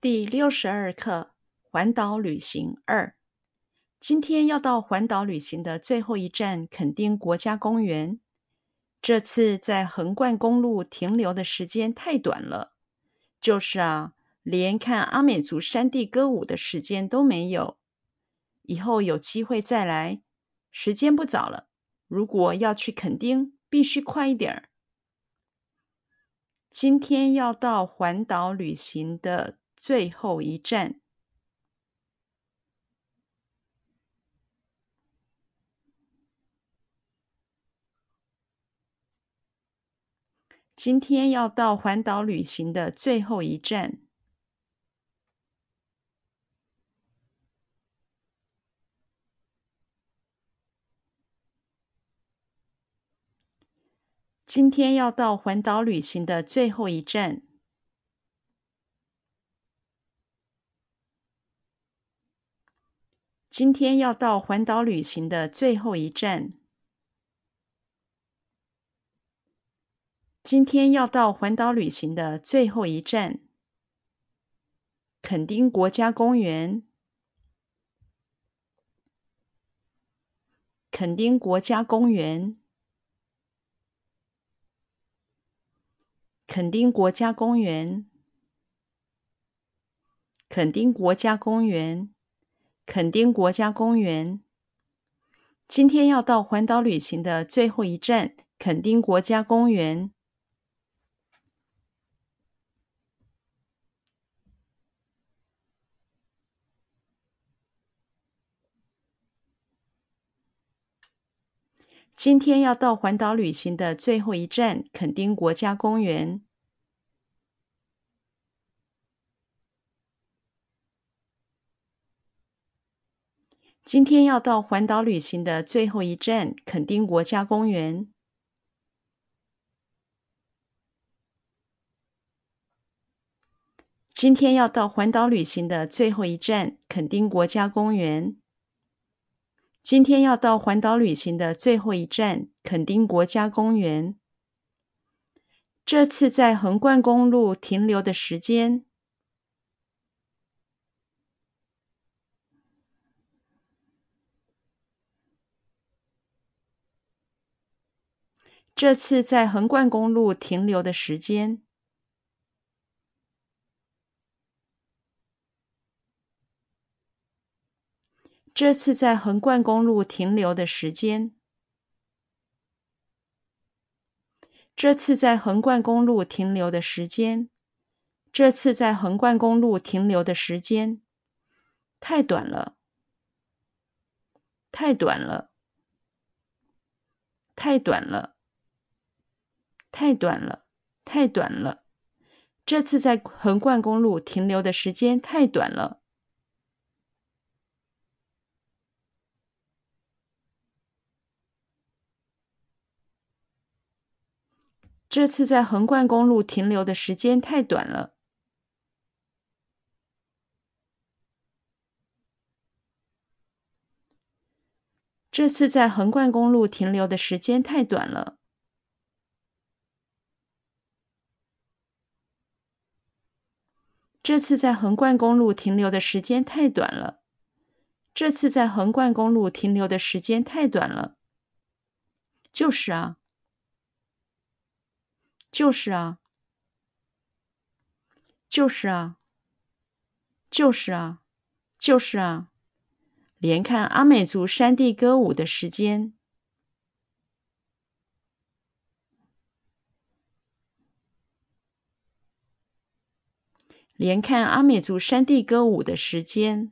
第六十二课环岛旅行二。今天要到环岛旅行的最后一站垦丁国家公园。这次在横贯公路停留的时间太短了，就是啊，连看阿美族山地歌舞的时间都没有。以后有机会再来，时间不早了。如果要去垦丁，必须快一点儿。今天要到环岛旅行的最后一站。今天要到环岛旅行的最后一站。今天要到环岛旅行的最后一站。今天要到环岛旅行的最后一站。今天要到环岛旅行的最后一站。垦丁国家公园。垦丁国家公园。垦丁国家公园。垦丁国家公园。垦丁国家公园，今天要到环岛旅行的最后一站，垦丁国家公园。今天要到环岛旅行的最后一站，垦丁国家公园。今天要到环岛旅行的最后一站，垦丁国家公园。今天要到环岛旅行的最后一站，垦丁国家公园。今天要到环岛旅行的最后一站，垦丁国家公园。这次在横贯公路停留的时间。这次在横贯公路停留的时间。这次在横贯公路停留的时间。这次在横贯公路停留的时间。这次在横贯公路停留的时间。太短了。太短了。太短了。太短了，太短了！这次在横贯公路停留的时间太短了。这次在横贯公路停留的时间太短了。这次在横贯公路停留的时间太短了。这次在横贯公路停留的时间太短了。这次在横贯公路停留的时间太短了。就是啊，就是啊，就是啊，就是啊，就是啊，连看阿美族山地歌舞的时间。连看阿美族山地歌舞的时间，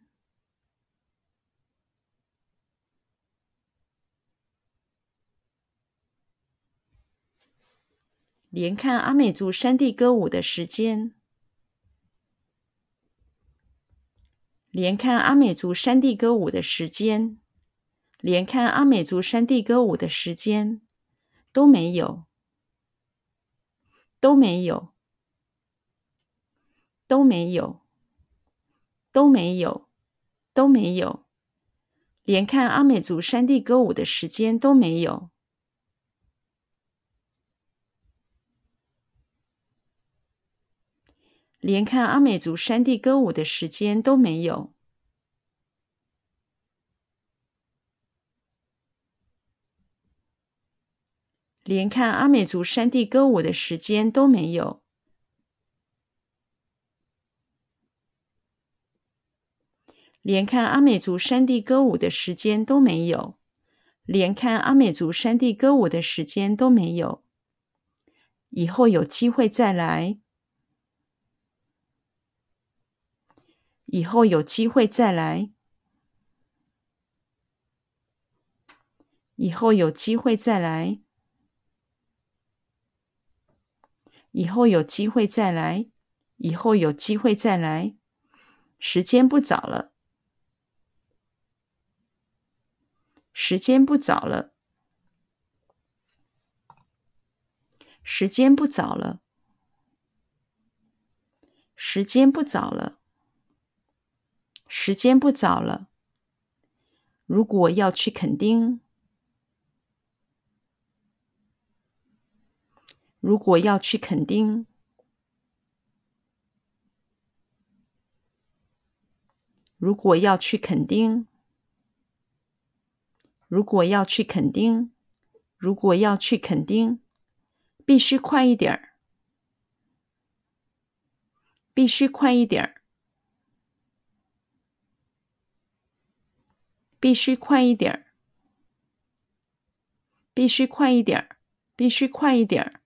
连看阿美族山地歌舞的时间，连看阿美族山地歌舞的时间，连看阿美族山地歌舞的时间，都没有，都没有。都没有，都没有，都没有，连看阿美族山地歌舞的时间都没有，连看阿美族山地歌舞的时间都没有。连看阿美族山地歌舞的时间都没有。连看阿美族山地歌舞的时间都没有。连看阿美族山地歌舞的时间都没有。以后有机会再来。以后有机会再来。以后有机会再来。以后有机会再来，以后有机会再来。时间不早了，时间不早了，时间不早了，时间不早了，时间不早了。如果要去垦丁。如果要去垦丁，如果要去垦丁，如果要去垦丁，如果要去垦丁，必须快一点儿，必须快一点儿，必须快一点儿，必须快一点儿，必须快一点儿。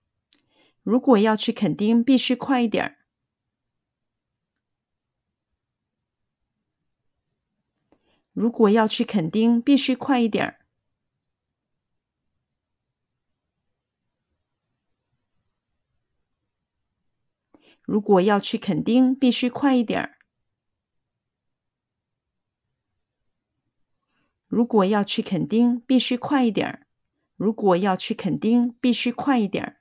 如果要去垦丁，必须快一点儿。如果要去垦丁，必须快一点儿。如果要去垦丁，必须快一点儿。如果要去垦丁，必须快一点儿。如果要去垦丁，必须快一点儿。